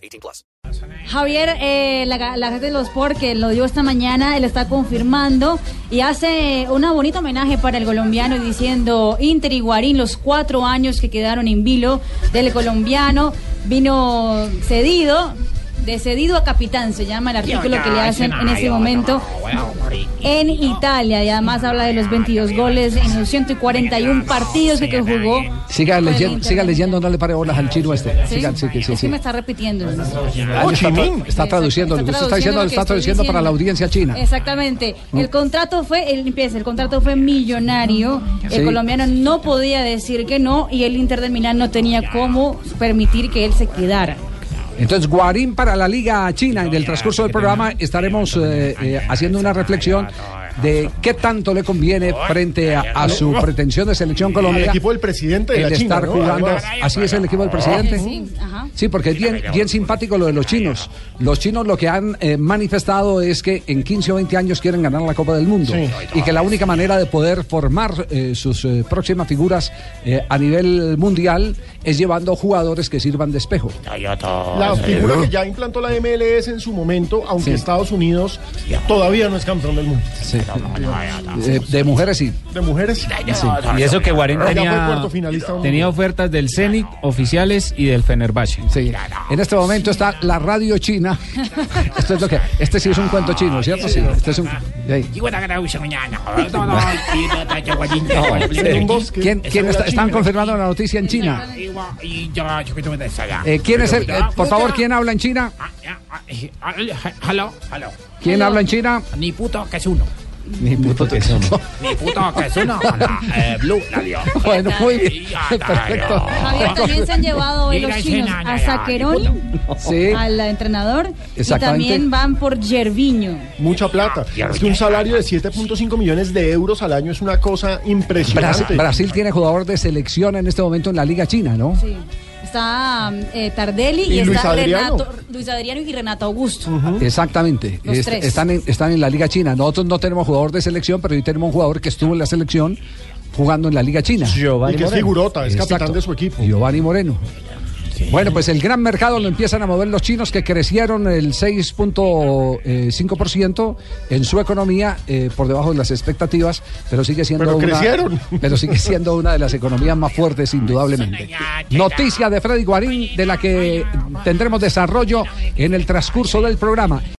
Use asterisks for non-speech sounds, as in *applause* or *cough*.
18 plus. Javier, eh, la, la gente de los Sport que lo dio esta mañana, él está confirmando y hace un bonito homenaje para el colombiano diciendo Inter y Guarín, los cuatro años que quedaron en vilo del colombiano, vino cedido de cedido a capitán, se llama el artículo que le hacen en ese momento en Italia. Y además habla de los 22 goles en los 141 partidos que jugó. Siga leyendo, siga leyendo, no le pare bolas al chino este. ¿Sí? Siga, sí, sí, sí, me está repitiendo. Ah, está, está traduciendo, lo que usted está diciendo, lo está traduciendo para la audiencia china. Exactamente. El contrato fue, el, empieza, el contrato fue millonario. El Sí. colombiano no podía decir que no y el Inter de Milán no tenía cómo permitir que él se quedara. Entonces, Guarín para la Liga China. En el transcurso del programa estaremos eh, eh, haciendo una reflexión de qué tanto le conviene frente a, a su pretensión de selección Colombia. Al equipo del presidente de el la China, estar ¿no? jugando. Así es el equipo del presidente. Sí. Sí, porque es bien, bien simpático lo de los chinos. Los chinos lo que han eh, manifestado es que en 15 o 20 años quieren ganar la Copa del Mundo Sí. y que la única manera de poder formar eh, sus eh, próximas figuras eh, a nivel mundial es llevando jugadores que sirvan de espejo. La figura que ya implantó la MLS en su momento, aunque Sí. Estados Unidos todavía no es campeón del mundo. Eh, de mujeres sí. De mujeres, Y eso que fue tenía, tenía ofertas del Zenit, oficiales y del Fenerbahce. Sí. En este momento está la radio china. Esto es lo que, este sí es un cuento chino, ¿cierto? Sí. Este es un, sí. ¿Quién, quién está, están confirmando la noticia en China? Eh, ¿Quién es el, eh, por favor, quién habla en China? Hello, hello. ¿Quién habla en China? Ni puto que es uno. Ni puto que son. Ni puto que es uno. La, eh, Blue, la. *laughs* Bueno, muy bien. *laughs* Perfecto. Javier, también se han llevado hoy los chinos a Saqueroni, Sí. al entrenador, y también van por Gerviño. Mucha plata. Es que un salario de 7.5 millones de euros al año es una cosa Brasil, impresionante. Brasil tiene jugador de selección en este momento en la Liga China, ¿no? Sí. Está eh, Tardelli y, Y Luis está Adriano. Renato, Luis Adriano y Renato Augusto. Exactamente. Est- tres. están, en, están en la Liga China. Nosotros no tenemos jugador de selección, pero sí tenemos un jugador que estuvo en la selección jugando en la Liga China. y que es figurota, es capitán Exacto. de su equipo. Giovanni Moreno. Bueno, pues el gran mercado lo empiezan a mover los chinos que crecieron el 6.5% en su economía eh, por debajo de las expectativas, pero sigue siendo Pero una, crecieron. pero sigue *laughs* siendo una de las economías más fuertes indudablemente. Noticia de Freddy Guarín de la que tendremos desarrollo en el transcurso del programa.